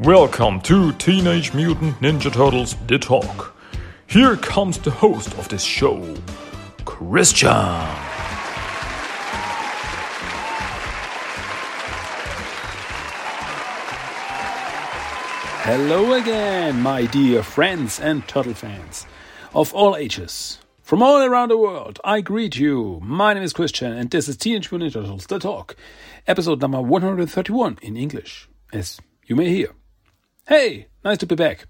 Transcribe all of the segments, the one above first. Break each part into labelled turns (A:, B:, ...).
A: Welcome to Teenage Mutant Ninja Turtles The Talk. Here comes the host of this show, Christian.
B: Hello again, my dear friends and turtle fans of all ages. From all around the world, I greet you. My name is Christian, and this is Teenage Mutant Ninja Turtles The Talk, episode number 131 in English, as you may hear. Hey, nice to be back.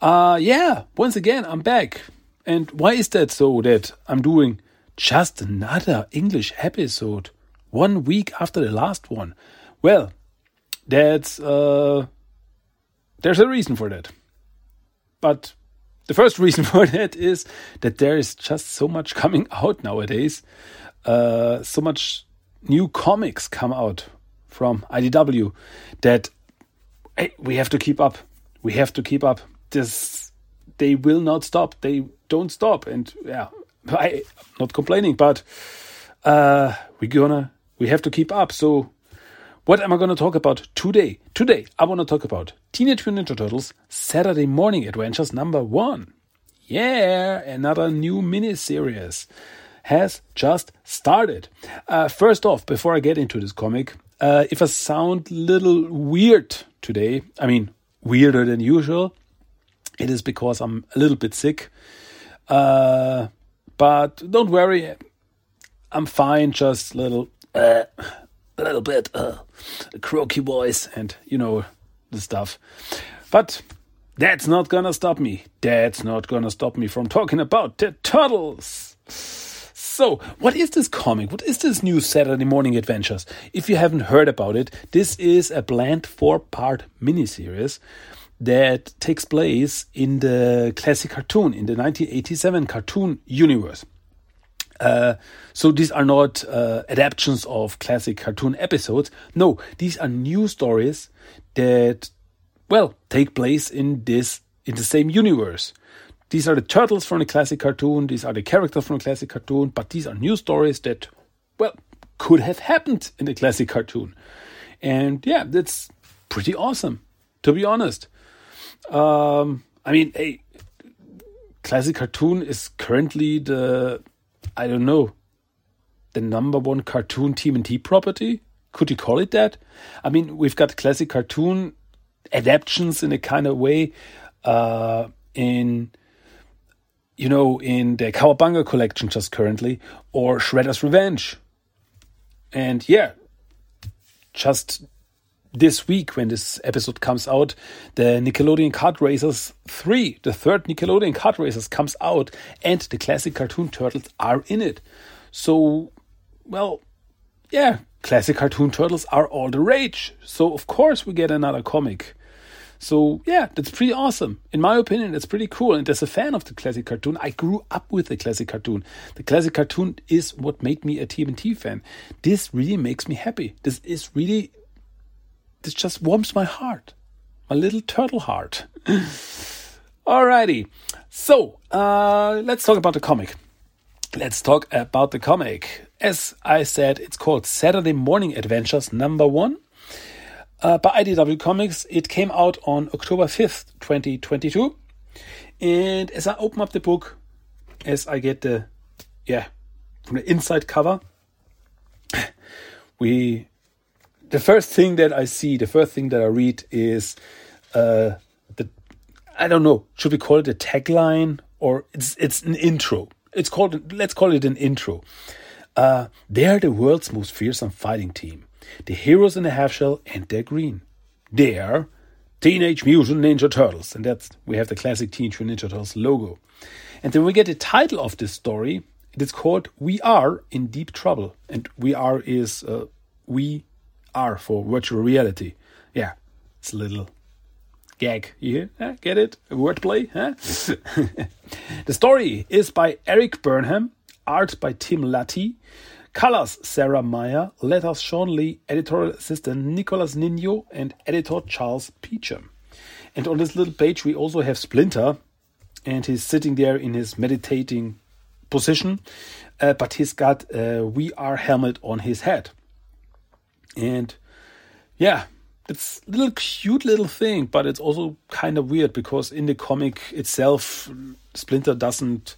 B: Uh, yeah, once again, I'm back. And why is that so that I'm doing just another English episode one week after the last one? Well, that's, uh, there's a reason for that. But the first reason for that is that there is just so much coming out nowadays. Uh, so much new comics come out from IDW that we have to keep up. We have to keep up. This they will not stop. They don't stop. And yeah, I not complaining, but uh, we're gonna we have to keep up. So what am I gonna talk about today? Today I wanna talk about Teenage Mutant Ninja Turtles Saturday Morning Adventures number one. Yeah, another new mini series has just started. Uh, first off, before I get into this comic, uh, if I sound little weird today, I mean, weirder than usual, it is because I'm a little bit sick. Uh, but don't worry, I'm fine, just a little, uh, a little bit, uh, a croaky voice and, you know, the stuff. But that's not gonna stop me. That's not gonna stop me from talking about the turtles. So, what is this comic? What is this new Saturday Morning Adventures? If you haven't heard about it, this is a bland four part miniseries that takes place in the classic cartoon, in the 1987 cartoon universe. Uh, so these are not uh, adaptations of classic cartoon episodes. No, these are new stories that, well, take place in this in the same universe. These are the turtles from the classic cartoon, these are the characters from the classic cartoon, but these are new stories that, well, could have happened in the classic cartoon. And yeah, that's pretty awesome, to be honest. Um, I mean, a classic cartoon is currently the, I don't know, the number one cartoon TMNT property. Could you call it that? I mean, we've got classic cartoon adaptations in a kind of way. Uh, in you know, in the Cowabunga collection just currently, or Shredder's Revenge. And yeah, just this week when this episode comes out, the Nickelodeon Kart Racers 3, the third Nickelodeon Kart Racers comes out, and the classic cartoon turtles are in it. So, well, yeah, classic cartoon turtles are all the rage. So, of course, we get another comic. So yeah, that's pretty awesome. In my opinion, that's pretty cool. And as a fan of the classic cartoon, I grew up with the classic cartoon. The classic cartoon is what made me a TMNT fan. This really makes me happy. This is really, this just warms my heart, my little turtle heart. Alrighty, so uh, let's talk about the comic. Let's talk about the comic. As I said, it's called Saturday Morning Adventures number one uh, by IDW Comics. It came out on October 5th, 2022. And as I open up the book, as I get the, yeah, from the inside cover, we, the first thing that I see, the first thing that I read is uh, the, I don't know, should we call it a tagline or it's it's an intro. It's called, let's call it an intro. Uh, they are the world's most fearsome fighting team. The heroes in the half shell and they're green. They're Teenage Mutant Ninja Turtles. And that's we have the classic Teenage Mutant Ninja Turtles logo. And then we get the title of this story. It is called We Are in Deep Trouble. And We Are is uh, We Are for virtual reality. Yeah, it's a little gag. You hear? Get it? Wordplay? Huh? the story is by Erik Burnham, art by Tim Lattie, Colors Sarah Myer, letters Shawn Lee, editorial assistant Nicholas Nino, and editor Charles Peacham. And on this little page, we also have Splinter, and he's sitting there in his meditating position, uh, but he's got a We Are helmet on his head. And yeah, it's a little cute little thing, but it's also kind of weird because in the comic itself, Splinter doesn't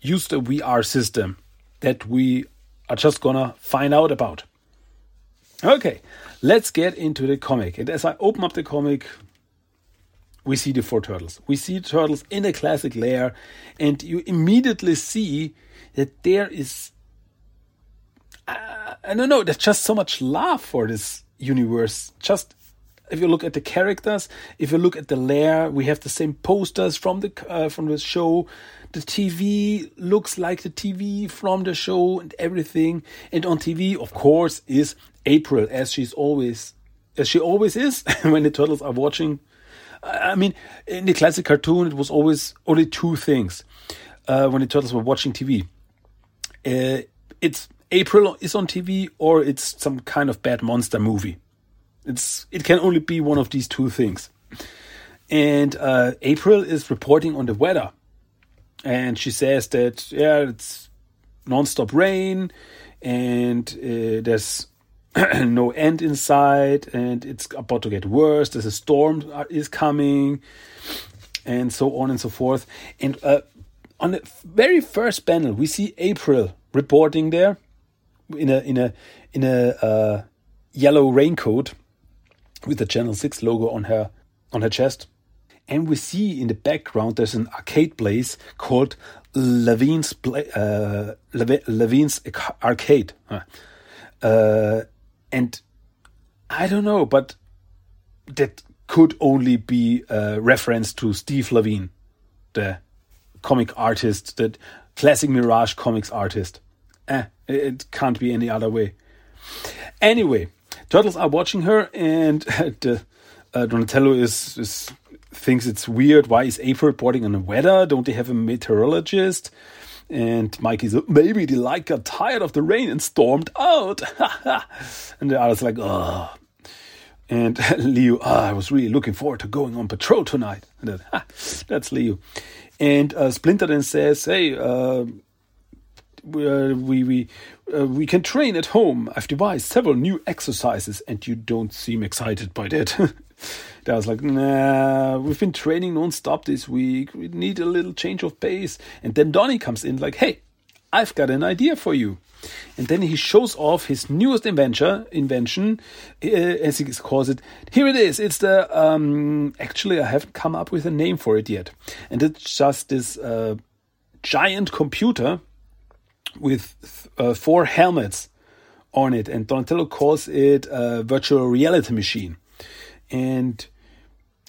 B: use the VR system that we are just gonna find out about. Okay, let's get into the comic. And as I open up the comic, we see the four turtles. We see turtles in a classic lair, and you immediately see that there is. Uh, I don't know, there's just so much love for this universe. Just if you look at the characters, if you look at the lair, we have the same posters from the uh, from the show. The TV looks like the TV from the show and everything. And on TV, of course, is April, as she's always, as she always is when the turtles are watching. I mean, in the classic cartoon, it was always only two things uh, when the turtles were watching TV. Uh, it's April is on TV, or it's some kind of bad monster movie. It's it can only be one of these two things. And uh, April is reporting on the weather. And she says that yeah it's non-stop rain and uh, there's no end in sight and it's about to get worse. There's a storm uh, is coming and so on and so forth. And uh, on the very first panel we see april reporting there in a in a in a uh, yellow raincoat with the channel 6 logo on her on her chest and we see in the background there's an arcade place called Lavigne's uh, Lavigne's Arcade, uh, and I don't know, but that could only be a reference to Steve Lavigne, the comic artist, the classic Mirage comics artist. Eh, it can't be any other way. Anyway, turtles are watching her, and uh, Donatello is is thinks it's weird. Why is April reporting on the weather? Don't they have a meteorologist? And Mikey's maybe the light got tired of the rain and stormed out. and the other's like, oh. And Leo, oh, I was really looking forward to going on patrol tonight. And then, ha, that's Leo. And uh, Splinter then says, hey, uh, uh, we we uh, we can train at home. I've devised several new exercises, and you don't seem excited by that. I was like, nah, we've been training non-stop this week. We need a little change of pace. And then Donnie comes in like, hey, I've got an idea for you. And then he shows off his newest invention, invention, uh, as he calls it. Here it is. It's the um, actually I haven't come up with a name for it yet, and it's just this uh, giant computer with uh, four helmets on it, and Donatello calls it a virtual reality machine. And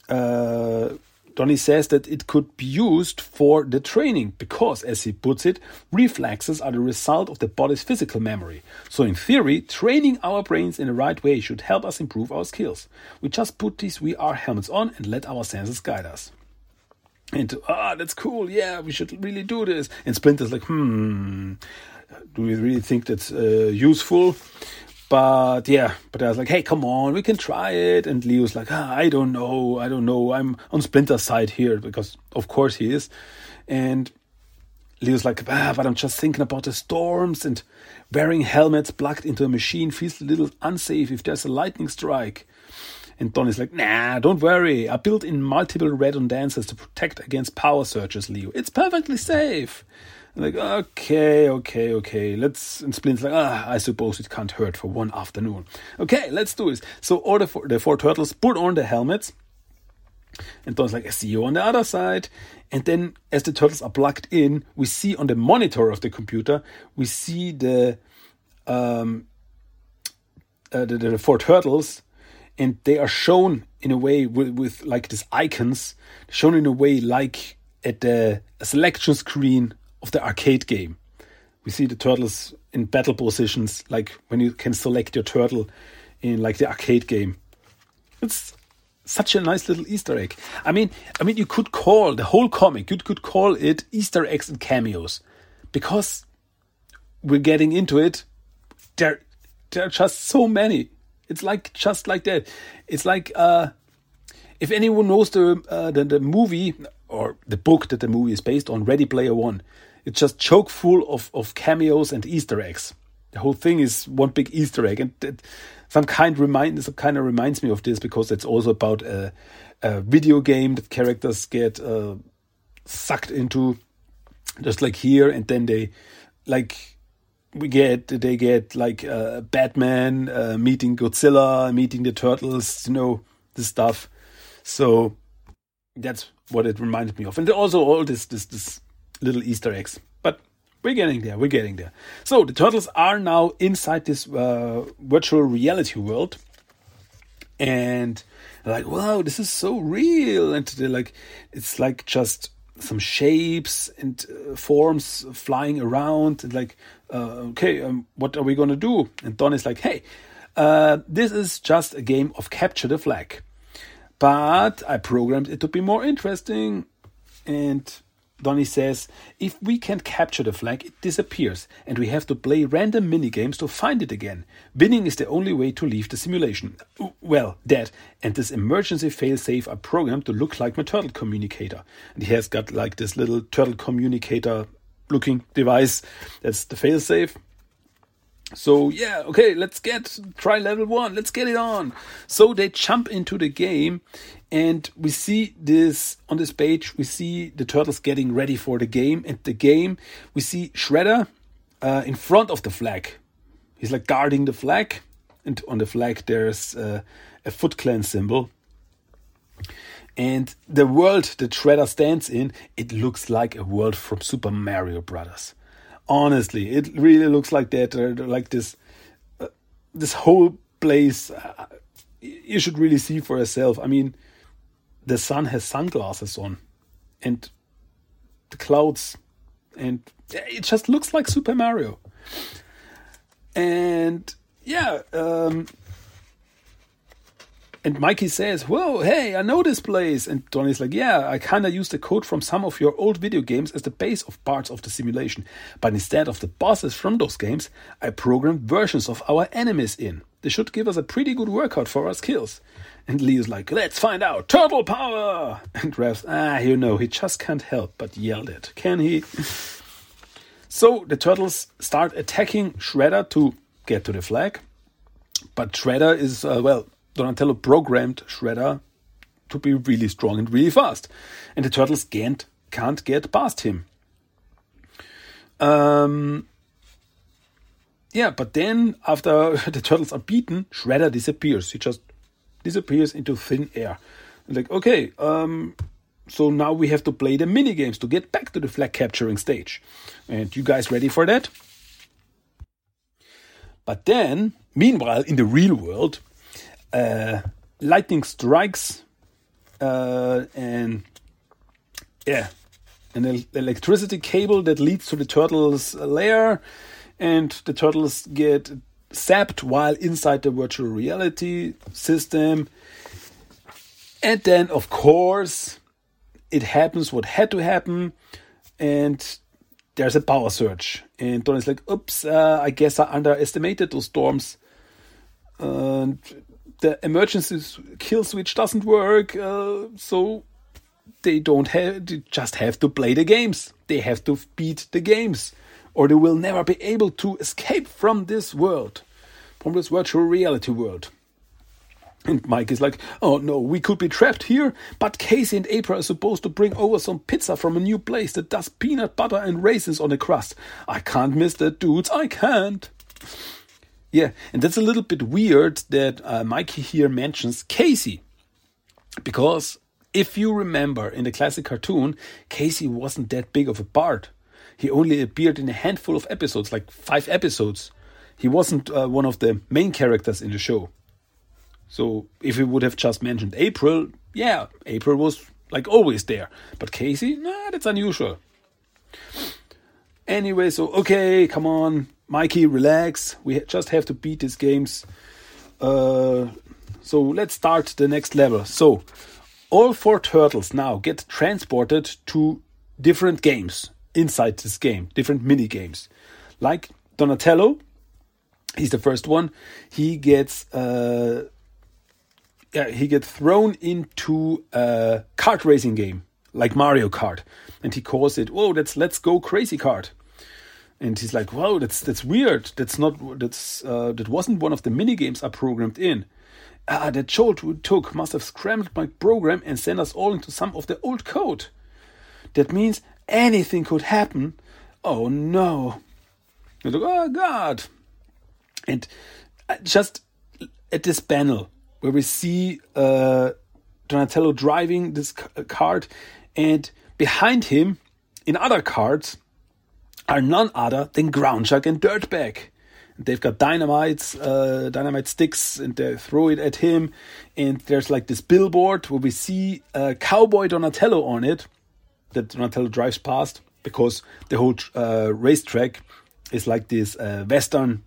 B: uh, Donnie says that it could be used for the training because, as he puts it, reflexes are the result of the body's physical memory. So, in theory, training our brains in the right way should help us improve our skills. We just put these VR helmets on and let our senses guide us. And ah, that's cool. Yeah, we should really do this. And Splinter's like, hmm, do we really think that's uh, useful? But yeah, but I was like, hey, come on, we can try it. And Leo's like, ah, I don't know, I don't know. I'm on Splinter's side here because, of course, he is. And Leo's like, ah, but I'm just thinking about the storms and wearing helmets plugged into a machine feels a little unsafe if there's a lightning strike. And Donnie's like, nah, don't worry. I built in multiple redundancies to protect against power surges, Leo. It's perfectly safe like, okay, okay, okay, let's. And Splint's like, ah, I suppose it can't hurt for one afternoon. Okay, let's do this. So all the four, the four turtles put on the helmets. And Don's like, I see you on the other side. And then, as the turtles are plugged in, we see on the monitor of the computer, we see the um, uh, the, the, four turtles, and they are shown in a way with, with like these icons, shown in a way like at the selection screen of the arcade game. We see the turtles in battle positions, like when you can select your turtle in like the arcade game. It's such a nice little Easter egg. I mean, I mean, you could call the whole comic. You could call it Easter eggs and cameos, because we're getting into it. There, there are just so many. It's like just like that. It's like uh, if anyone knows the, uh, the the movie or the book that the movie is based on, Ready Player One. It's just choke full of, of cameos and Easter eggs. the whole thing is one big Easter egg, and some kind remind some kind of reminds me of this because it's also about a, a video game that characters get uh, sucked into, just like here, and then they like we get they get like uh, Batman uh, meeting Godzilla, meeting the turtles, you know this stuff. So that's what it reminded me of, and also all this this this little Easter eggs. But we're getting there. We're getting there. So the turtles are now inside this uh, virtual reality world, and like, wow, this is so real. And they're like, it's like just some shapes and uh, forms flying around. And like, uh, okay, um, what are we gonna do? And Don is like, hey, uh, this is just a game of capture the flag. But I programmed it to be more interesting, and Donny says, if we can't capture the flag, it disappears, and we have to play random minigames to find it again. Winning is the only way to leave the simulation. Uh, well, that and this emergency failsafe are programmed to look like my turtle communicator. And he has got like this little turtle communicator looking device. That's the failsafe. So yeah, okay, let's get try level one. Let's get it on. So they jump into the game, and we see this on this page. We see the turtles getting ready for the game, and the game we see Shredder uh, in front of the flag. He's like guarding the flag, and on the flag there's uh, a Foot Clan symbol. And the world that Shredder stands in, it looks like a world from Super Mario Brothers honestly it really looks like that like this uh, this whole place uh, you should really see for yourself i mean the sun has sunglasses on and the clouds and it just looks like super mario. And yeah um, and Mikey says, Whoa, hey, I know this place. And Donny's like, Yeah, I kinda used the code from some of your old video games as the base of parts of the simulation. But instead of the bosses from those games, I programmed versions of our enemies in. They should give us a pretty good workout for our skills. And Leo's like, Let's find out. Turtle power! And Rev's, Ah, you know, he just can't help but yell it. Can he? so the turtles start attacking Shredder to get to the flag. But Shredder is, uh, well, Donatello programmed Shredder to be really strong and really fast, and the turtles can't can't get past him. Um, yeah, but then after the turtles are beaten, Shredder disappears. He just disappears into thin air. Like, okay, um, so now we have to play the mini games to get back to the flag capturing stage. And you guys ready for that? But then, meanwhile, in the real world, lightning strikes uh, and yeah an electricity cable that leads to the turtles lair and the turtles get zapped while inside the virtual reality system. And then of course it happens what had to happen and there's a power surge. And Donny's like oops uh, i guess i underestimated those storms. And the emergency kill switch doesn't work, uh, so they don't have they just have to play the games. They have to beat the games, or they will never be able to escape from this world, from this virtual reality world. And Mike is like, oh no, we could be trapped here, but Casey and April are supposed to bring over some pizza from a new place that does peanut butter and raisins on the crust. I can't miss that, dudes, I can't. Yeah, and that's a little bit weird that uh, Mikey here mentions Casey. Because if you remember in the classic cartoon, Casey wasn't that big of a part. He only appeared in a handful of episodes, like five episodes. He wasn't uh, one of the main characters in the show. So if we would have just mentioned April, yeah, April was like always there. But Casey, nah, that's unusual. Anyway, so okay, come on, Mikey, relax. We just have to beat these games. Uh, so let's start the next level. So all four turtles now get transported to different games inside this game, different mini games. Like Donatello, he's the first one. He gets uh, yeah, he gets thrown into a kart racing game like Mario Kart, and he calls it, "Whoa, that's Let's Go Crazy Kart." And he's like, "Wow, that's that's weird. That's not that's uh, that wasn't one of the mini games I programmed in. Ah, that Joel took must have scrambled my program and sent us all into some of the old code. That means anything could happen. Oh no!" Like, oh God! And uh, just at this panel where we see uh, Donatello driving this cart, and behind him, in other carts, are none other than ground Groundchuck and Dirtbag. They've got dynamites, uh, dynamite sticks, and they throw it at him. And there's like this billboard where we see uh, Cowboy Donatello on it that Donatello drives past because the whole uh, racetrack is like this uh, Western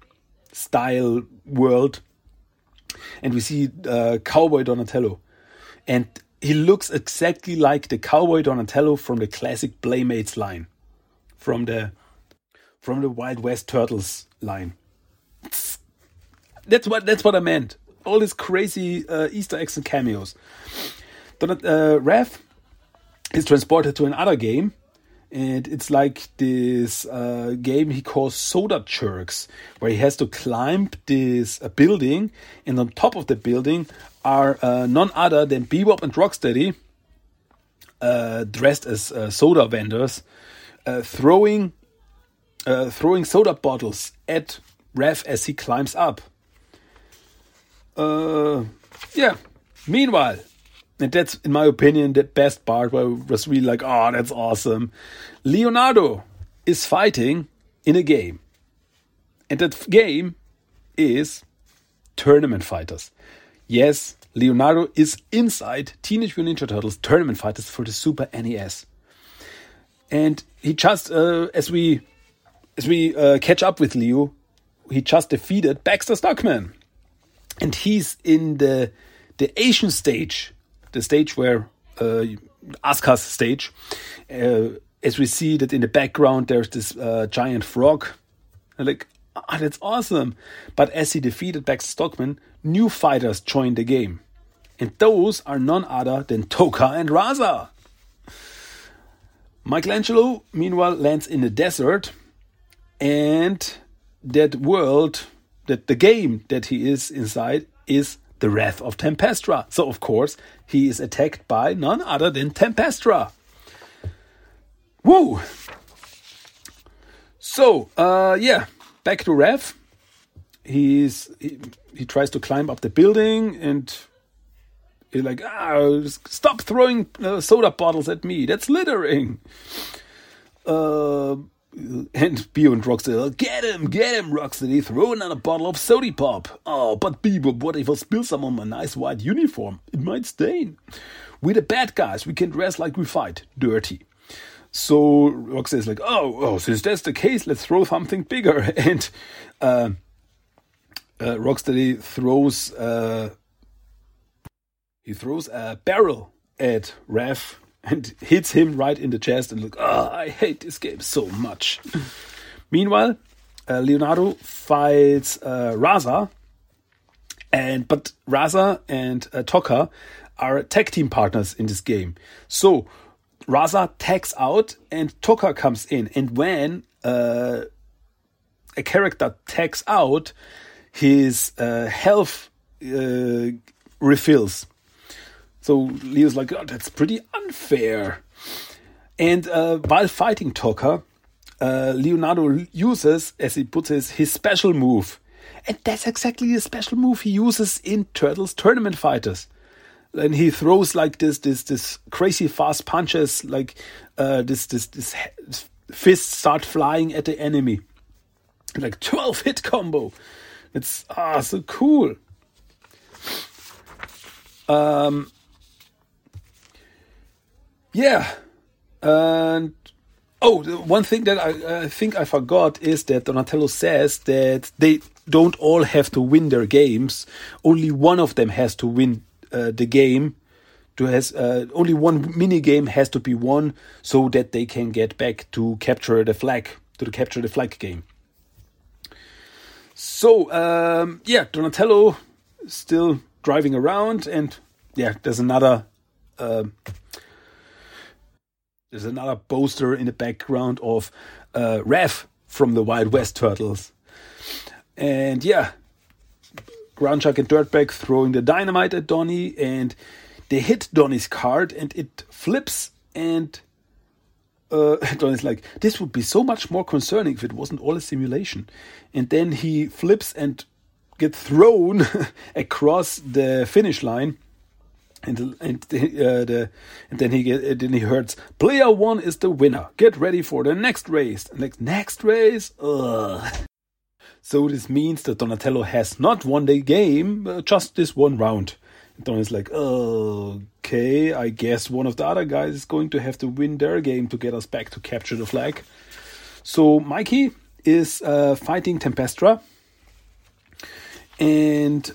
B: style world. And we see uh, Cowboy Donatello. And he looks exactly like the Cowboy Donatello from the classic Playmates line. From the from the Wild West Turtles line. That's what that's what I meant. All these crazy uh, Easter eggs and cameos. Donat, uh, Raph is transported to another game and it's like this uh, game he calls Soda Jerks, where he has to climb this uh, building, and on top of the building are uh, none other than Bebop and Rocksteady, uh, dressed as uh, soda vendors, uh, throwing soda bottles at Raph as he climbs up. yeah. Meanwhile, and that's, in my opinion, the best part where I was really like, oh, that's awesome. Leonardo is fighting in a game. And that game is Tournament Fighters. Yes, Leonardo is inside Teenage Mutant Ninja Turtles Tournament Fighters for the Super NES. And he just, uh, as we as we uh, catch up with Leo, he just defeated Baxter Stockman. And he's in the the Asian stage the stage where uh, Asuka's stage. Uh, as we see that in the background, there's this uh, giant frog. And like, oh, that's awesome. But as he defeated Baxter Stockman, new fighters joined the game. And those are none other than Tokka and Rahzar. Michelangelo, meanwhile, lands in the desert, and that world, that the game that he is inside, is the wrath of Tempestra. So, of course, he is attacked by none other than Tempestra. Woo! So, uh, yeah, back to Raph. He's he, he tries to climb up the building and he's like, ah, stop throwing uh, soda bottles at me. That's littering. Uh, and Bio and Rocksteady, get him, get him, Rocksteady, throw another bottle of soda pop. Oh, but Bebop, what if I spill some on my nice white uniform? It might stain. We're the bad guys, we can dress like we fight, dirty. So Rocksteady's like, oh, oh, since that's the case, let's throw something bigger. And uh, uh, Rocksteady throws, uh, he throws a barrel at Raph and hits him right in the chest and look, oh, I hate this game so much. Meanwhile, uh, Leonardo fights uh, Rahzar, and but Rahzar and uh, Tokka are tag team partners in this game. So Rahzar tags out and Tokka comes in, and when uh, a character tags out, his uh, health uh, refills so Leo's like, oh, that's pretty unfair. And uh, while fighting Tokka, uh, Leonardo uses, as he puts it, his special move. And that's exactly the special move he uses in Turtles Tournament Fighters. And he throws like this, this, this crazy fast punches, like uh, this, this, this fists start flying at the enemy, like twelve hit combo. It's ah so cool. Um, yeah. And oh, one thing that I, I think I forgot is that Donatello says that they don't all have to win their games. Only one of them has to win uh, the game. To has uh, only one mini game has to be won so that they can get back to capture the flag to the capture the flag game. So um, yeah, Donatello still driving around, and yeah, there's another. Uh, there's another poster in the background of uh, Raph from the Wild West Turtles. And yeah, Groundchuck and Dirtbag throwing the dynamite at Donnie, and they hit Donnie's card, and it flips. And uh, Donnie's like, "This would be so much more concerning if it wasn't all a simulation." And then he flips and gets thrown across the finish line and and, uh, the, and then he get, then he hears player one is the winner. Get ready for the next race. Next next race. Ugh. So this means that Donatello has not won the game, uh, just this one round. And Don is like, okay, I guess one of the other guys is going to have to win their game to get us back to capture the flag. So Mikey is uh, fighting Tempestra, and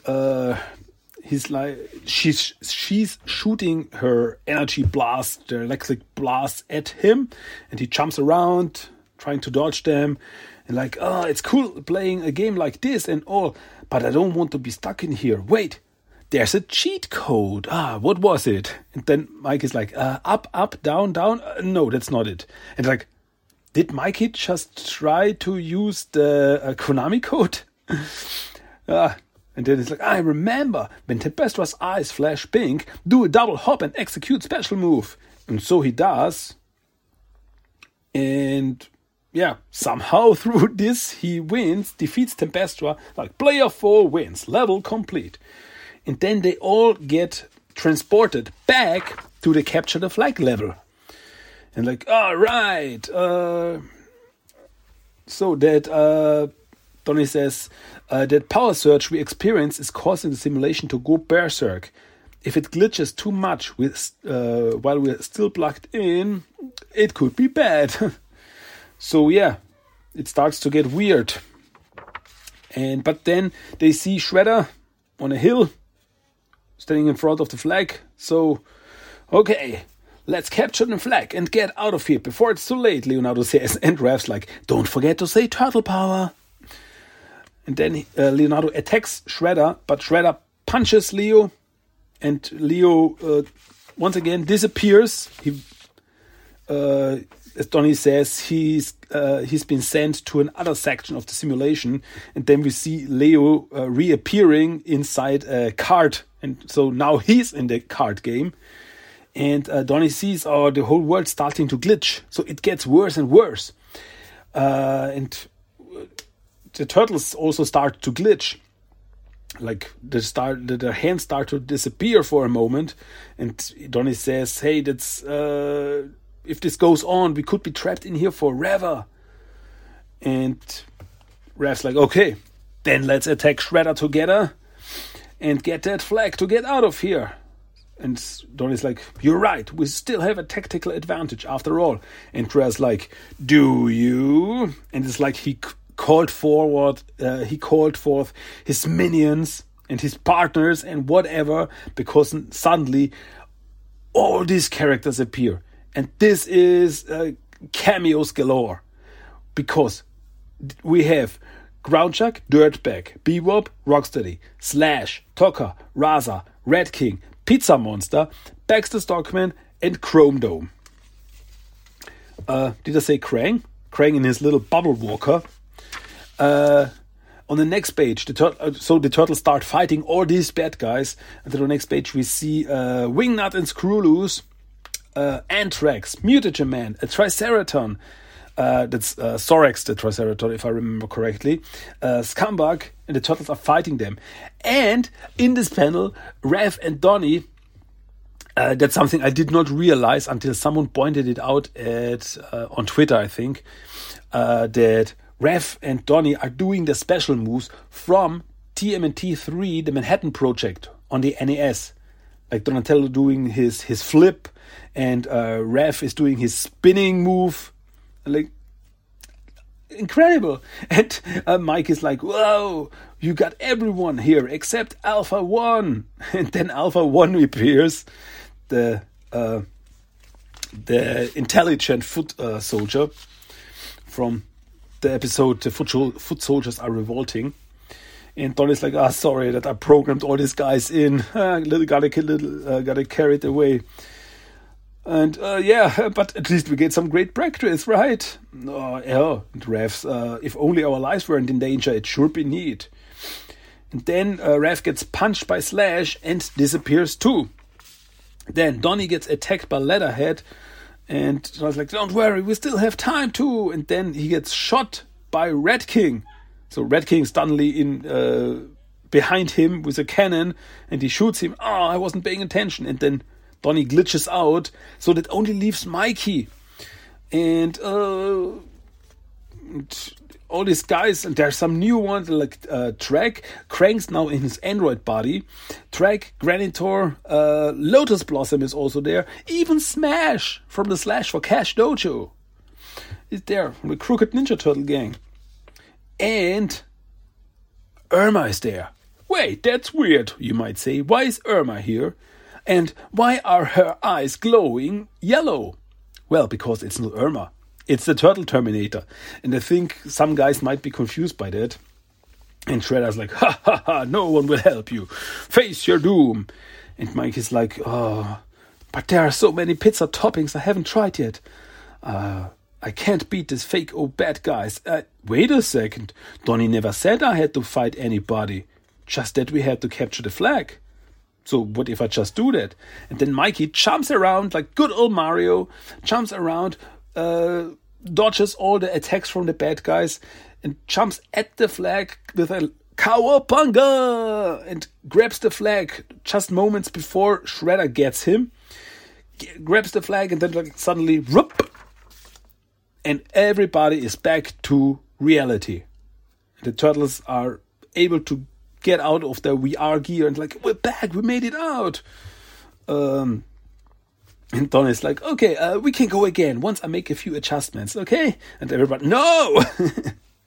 B: he's like she's she's shooting her energy blast, the electric blast at him, and he jumps around trying to dodge them, and like, oh, it's cool playing a game like this and all, but I don't want to be stuck in here. Wait, there's a cheat code. Ah, what was it? And then Mike is like, uh, up, up, down, down. Uh, no, that's not it. And like, did Mikey just try to use the uh, Konami code? ah, and then it's like, I remember when Tempestra's eyes flash pink, do a double hop and execute special move. And so he does. And yeah, somehow through this he wins, defeats Tempestra, like player 4 wins, level complete. And then they all get transported back to the capture the flag level. And like, all right, uh, so that uh, Donnie says uh, that power surge we experience is causing the simulation to go berserk. If it glitches too much with, uh, while we're still plugged in, it could be bad. so yeah, it starts to get weird. And but then they see Shredder on a hill, standing in front of the flag. So, okay, let's capture the flag and get out of here before it's too late. Leonardo says, and Raph's like, don't forget to say turtle power. And then uh, Leonardo attacks Shredder, but Shredder punches Leo, and Leo uh, once again disappears. He, uh, as Donnie says, he's uh, he's been sent to another section of the simulation, and then we see Leo uh, reappearing inside a card, and so now he's in the card game. And uh, Donnie sees oh, the whole world starting to glitch, so it gets worse and worse. and the turtles also start to glitch like the start the, the hands start to disappear for a moment and donnie says hey that's uh, if this goes on we could be trapped in here forever and Raph's like okay then let's attack shredder together and get that flag to get out of here and Donnie's like, You're right, we still have a tactical advantage after all. And Raph's like, Do you? And it's like he called forward, uh, he called forth his minions and his partners and whatever, because suddenly all these characters appear. And this is uh, cameos galore. Because we have Groundchuck, Dirtbag, Bebop, Rocksteady, Slash, Tokka, Rahzar, Red King, Pizza Monster, Baxter Stockman, and Chrome Dome. Uh, did I say Krang? Krang in his little bubble walker uh, on the next page, the tur- uh, so the turtles start fighting all these bad guys. And on the next page, we see uh, Wingnut and Screwloose, uh, Anthrax, Mutagen Man, a Triceraton. Uh, that's uh, Sorex, the Triceraton, if I remember correctly. Uh, Scumbag, and the turtles are fighting them. And in this panel, Raph and Donnie uh, that's something I did not realize until someone pointed it out at uh, on Twitter, I think, uh, that Raph and Donnie are doing the special moves from TMNT 3, the Manhattan Project on the NES. Like Donatello doing his, his flip, and uh, Raph is doing his spinning move. Like, incredible. And uh, Mike is like, whoa, you got everyone here except Alpha 1. And then Alpha 1 appears, the, uh, the intelligent foot uh, soldier from the episode the foot, foot soldiers are revolting. And Donnie's like, ah, sorry that I programmed all these guys in. little got a little uh, got it carried away. And uh, yeah, but at least we get some great practice, right? Oh, yeah, and uh, if only our lives weren't in danger, it sure be neat. And then uh, Raph gets punched by Slash and disappears too. Then Donnie gets attacked by Leatherhead, and I was like, "Don't worry, we still have time too." And then he gets shot by Red King. So Red King suddenly in uh, behind him with a cannon, and he shoots him. Oh, I wasn't paying attention, and then Donnie glitches out, so that only leaves Mikey. And, uh, and all these guys, and there's some new ones like uh, Traag, Krang's now in his android body. Traag, Granitor, uh, Lotus Blossom is also there. Even Smash from the Slash for Cash Dojo is there from the Crooked Ninja Turtle gang. And Irma is there. Wait, that's weird, you might say. Why is Irma here? And why are her eyes glowing yellow? Well, because it's not Irma. It's the Turtle Terminator. And I think some guys might be confused by that. And Shredder's like, ha ha ha, no one will help you. Face your doom. And Mike is like, oh, but there are so many pizza toppings I haven't tried yet. Uh, I can't beat this fake old bad guys. Uh, wait a second. Donnie never said I had to fight anybody. Just that we had to capture the flag. So what if I just do that? And then Mikey jumps around like good old Mario, jumps around, uh, dodges all the attacks from the bad guys, and jumps at the flag with a cowabunga and grabs the flag just moments before Shredder gets him. G- grabs the flag and then like suddenly, whoop, and everybody is back to reality. The turtles are able to get out of their VR gear and like we're back, we made it out. Um, and Don is like, okay, uh, we can go again once I make a few adjustments, okay? And everybody, no.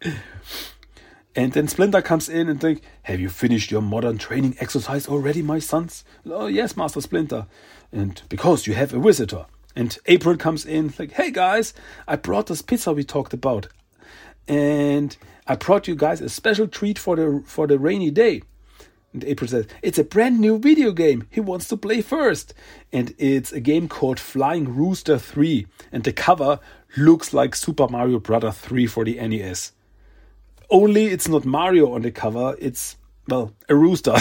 B: and then Splinter comes in and like, have you finished your modern training exercise already, my sons? Oh yes, Master Splinter. And because you have a visitor. And April comes in like, hey guys, I brought this pizza we talked about, and I brought you guys a special treat for the for the rainy day. And April says, It's a brand new video game. He wants to play first. And it's a game called Flying Rooster 3. And the cover looks like Super Mario Bros. 3 for the NES. Only it's not Mario on the cover, it's, well, a rooster.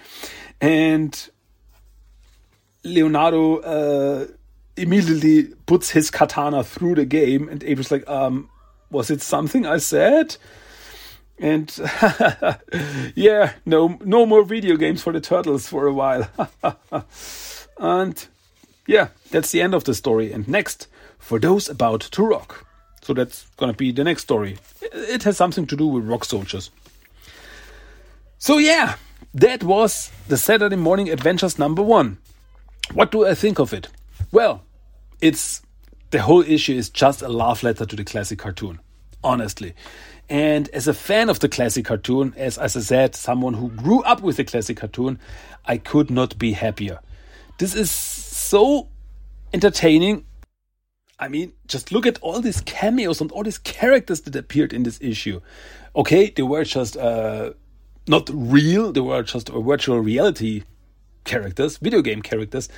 B: and Leonardo uh, immediately puts his katana through the game. And April's like, um, Was it something I said? And yeah, no, no more video games for the turtles for a while. and yeah, that's the end of the story. And next, for those about to rock. So that's gonna be the next story. It has something to do with rock soldiers. So yeah, that was the Saturday Morning Adventures number one. What do I think of it? Well, it's the whole issue is just a love letter to the classic cartoon. Honestly, and as a fan of the classic cartoon, as, as I said, someone who grew up with the classic cartoon, I could not be happier. This is so entertaining. I mean, just look at all these cameos and all these characters that appeared in this issue. Okay, they were just uh, not real, they were just virtual reality characters, video game characters,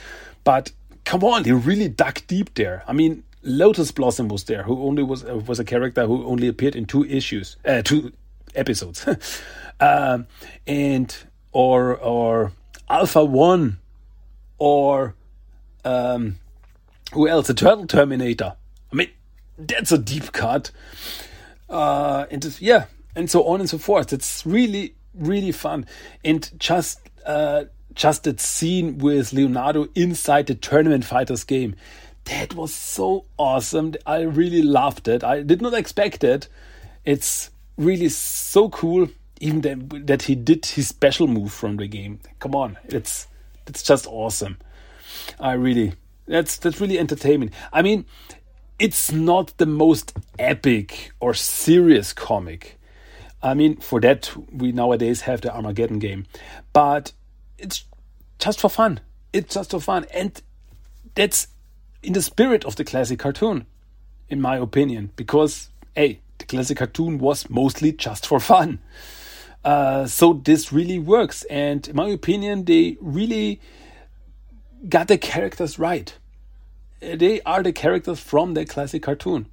B: but come on, they really dug deep there. I mean, Lotus Blossom was there, who only was uh, was a character who only appeared in two issues, uh, two episodes, um, and or or Alpha One, or um, who else? The Turtle Terminator. I mean, that's a deep cut, uh, and just, yeah, and so on and so forth. It's really really fun, and just uh, just that scene with Leonardo inside the Tournament Fighters game that was so awesome. I really loved it. I did not expect it. It's really so cool. Even that, that he did his special move from the game. Come on, it's it's just awesome. I really that's that's really entertaining. I mean, it's not the most epic or serious comic. I mean, for that we nowadays have the Armageddon game, but it's just for fun. It's just for fun, and that's in the spirit of the classic cartoon, in my opinion, because hey, the classic cartoon was mostly just for fun. Uh, so this really works, and in my opinion, they really got the characters right. they are the characters from the classic cartoon.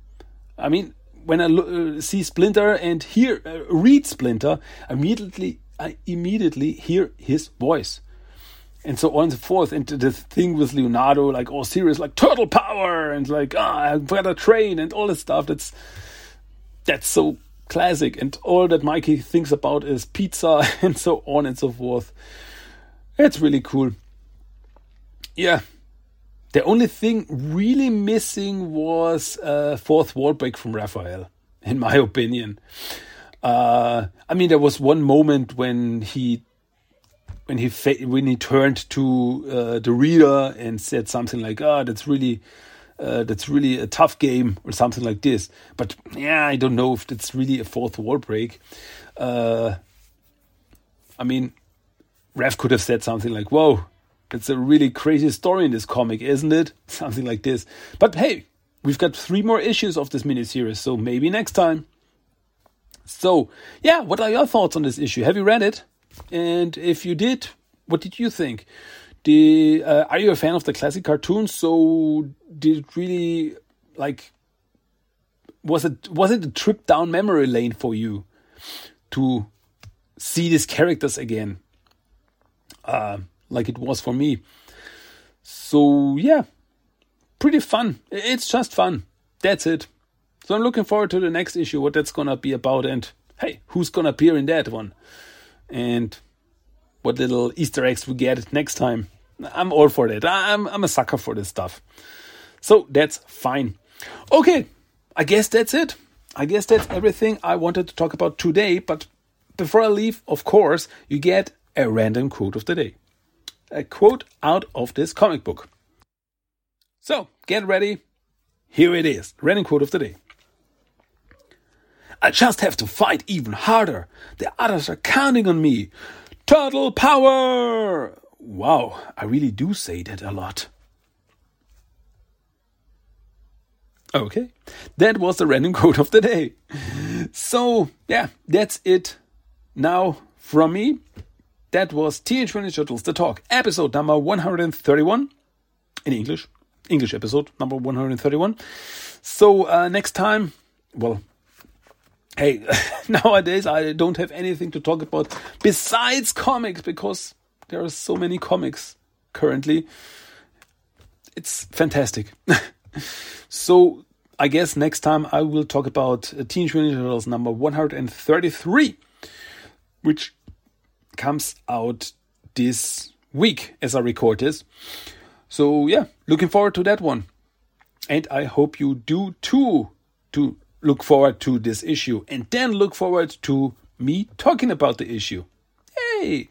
B: I mean, when I uh, see Splinter and hear uh, read Splinter, immediately I immediately hear his voice, and so on and so forth. And the thing with Leonardo, like all serious, like turtle power, and like ah, I've got a train and all this stuff. That's that's so classic, and all that Mikey thinks about is pizza and so on and so forth. It's really cool. Yeah, the only thing really missing was a fourth wall break from Raphael, in my opinion. Uh, I mean, there was one moment when he when he when he turned to uh, the reader and said something like, "Ah, oh, that's really." Uh, that's really a tough game or something like this. But yeah, I don't know if that's really a fourth wall break. Uh, I mean, Raph could have said something like, "Whoa, it's a really crazy story in this comic, isn't it? Something like this. But hey, we've got three more issues of this miniseries, so maybe next time. So, yeah, what are your thoughts on this issue? Have you read it? And if you did, what did you think? The, uh, are you a fan of the classic cartoons? So, did it really like was it was it a trip down memory lane for you to see these characters again? Uh, like it was for me. So, yeah, pretty fun. It's just fun. That's it. So, I'm looking forward to the next issue, what that's gonna be about, and hey, who's gonna appear in that one? And what little Easter eggs we get next time. I'm all for that. I'm, I'm a sucker for this stuff. So, that's fine. Okay, I guess that's it. I guess that's everything I wanted to talk about today. But before I leave, of course, you get a random quote of the day a quote out of this comic book. So, get ready. Here it is, random quote of the day. I just have to fight even harder. The others are counting on me. Turtle power! Wow, I really do say that a lot. Okay, that was the random quote of the day. So, yeah, that's it now from me. That was Teenage Mutant Turtles The Talk, episode number 131 in English. English episode number 131. So uh, next time, well, hey, nowadays I don't have anything to talk about besides comics because there are so many comics currently. It's fantastic. so I guess next time I will talk about Teenage Mutant Ninja Turtles number 133, which comes out this week as I record this. So yeah, looking forward to that one. And I hope you do too to look forward to this issue and then look forward to me talking about the issue. Hey!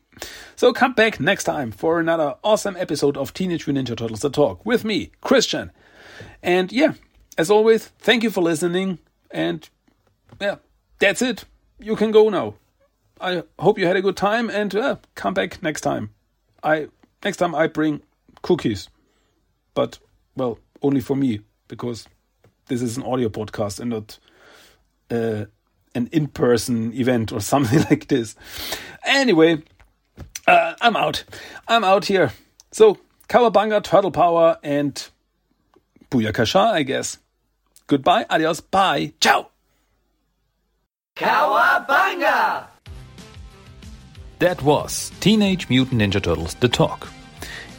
B: So come back next time for another awesome episode of Teenage Mutant Ninja Turtles The Talk with me, Christian. And yeah, as always, thank you for listening. And yeah, that's it. You can go now. I hope you had a good time and uh, come back next time. I next time I bring cookies, but well, only for me because this is an audio podcast and not uh, an in-person event or something like this. Anyway, uh, I'm out. I'm out here. So Cowabunga, Turtle Power, and Booyakasha, I guess. Goodbye, adios, bye, ciao.
A: Cowabunga! That was Teenage Mutant Ninja Turtles The Talk.